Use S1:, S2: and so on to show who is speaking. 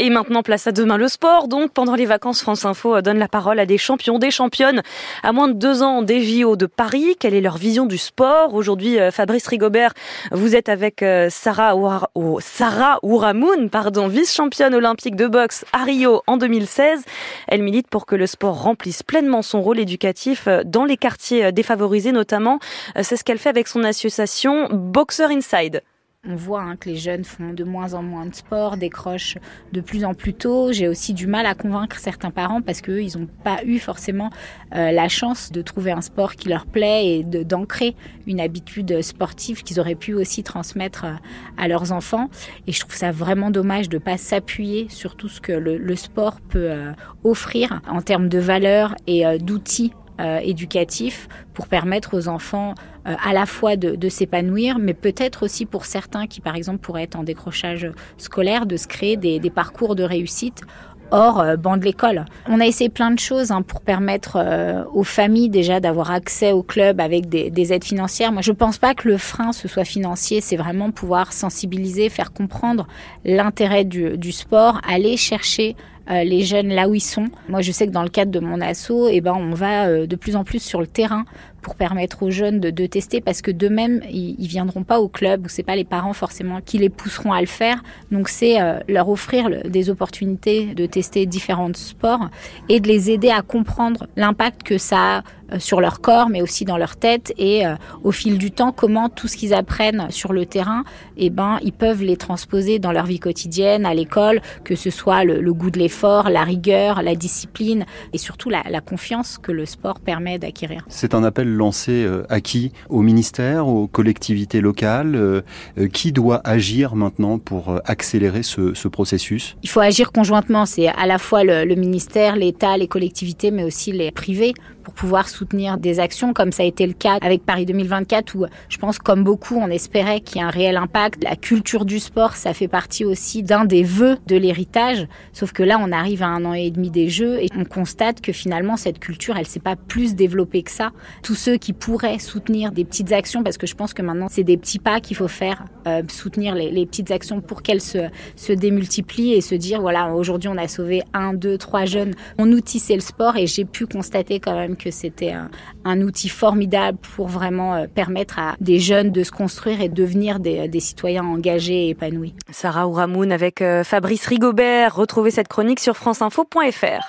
S1: Et maintenant, place à demain le sport. Donc, pendant les vacances, France Info donne la parole à des champions, des championnes à moins de deux ans des JO de Paris. Quelle est leur vision du sport? Aujourd'hui, euh, Fabrice Rigobert, vous êtes avec euh, Sarah, Oura, oh, Sarah Ouramoun, vice-championne olympique de boxe à Rio en 2016. Elle milite pour que le sport remplisse pleinement son rôle éducatif euh, dans les quartiers défavorisés notamment. C'est ce qu'elle fait avec son association Boxer Inside.
S2: On voit hein, que les jeunes font de moins en moins de sport, décrochent de plus en plus tôt. J'ai aussi du mal à convaincre certains parents parce qu'eux, ils n'ont pas eu forcément euh, la chance de trouver un sport qui leur plaît et d'ancrer une habitude sportive qu'ils auraient pu aussi transmettre euh, à leurs enfants. Et je trouve ça vraiment dommage de ne pas s'appuyer sur tout ce que le, sport peut euh, offrir en termes de valeurs et d'outils euh, éducatif pour permettre aux enfants euh, à la fois de, s'épanouir, mais peut-être aussi pour certains qui, par exemple, pourraient être en décrochage scolaire, de se créer des, parcours de réussite hors euh, banc de l'école. On a essayé plein de choses hein, pour permettre aux familles déjà d'avoir accès au club avec des, aides financières. Moi, je pense pas que le frein ce soit financier, c'est vraiment pouvoir sensibiliser, faire comprendre l'intérêt du, du sport, aller chercher euh, les jeunes là où ils sont. Moi, je sais que dans le cadre de mon asso, eh ben, on va euh, de plus en plus sur le terrain pour permettre aux jeunes de, tester parce que d'eux-mêmes, ils, ils, viendront pas au club ou c'est pas les parents forcément qui les pousseront à le faire. Donc, c'est euh, leur offrir des opportunités de tester différents sports et de les aider à comprendre l'impact que ça a sur leur corps, mais aussi dans leur tête. Et euh, au fil du temps, comment tout ce qu'ils apprennent sur le terrain, eh ben, ils peuvent les transposer dans leur vie quotidienne, à l'école, que ce soit le, goût de l'effort, la rigueur, la discipline et surtout la, confiance que le sport permet d'acquérir.
S3: C'est un appel lancé euh, à qui? Au ministère, aux collectivités locales Qui doit agir maintenant pour accélérer ce, processus?
S2: Il faut agir conjointement. C'est à la fois le, le ministère, l'État, les collectivités, mais aussi les privés pour pouvoir soutenir des actions comme ça a été le cas avec Paris 2024 où je pense comme beaucoup on espérait qu'il y ait un réel impact. La culture du sport, ça fait partie aussi d'un des vœux de l'héritage. Sauf que là, on arrive à un an et demi des Jeux et on constate que finalement cette culture, elle s'est pas plus développée que ça. Tous ceux qui pourraient soutenir des petites actions, parce que je pense que maintenant c'est des petits pas qu'il faut faire, euh, soutenir les, petites actions pour qu'elles se, se démultiplient et se dire voilà aujourd'hui on a sauvé un, deux, trois jeunes. On outil c'est le sport et j'ai pu constater quand même que c'était un, outil formidable pour vraiment euh, permettre à des jeunes de se construire et devenir des, des citoyens engagés et épanouis.
S1: Sarah Ouramoun avec euh, Fabrice Rigobert. Retrouvez cette chronique sur franceinfo.fr.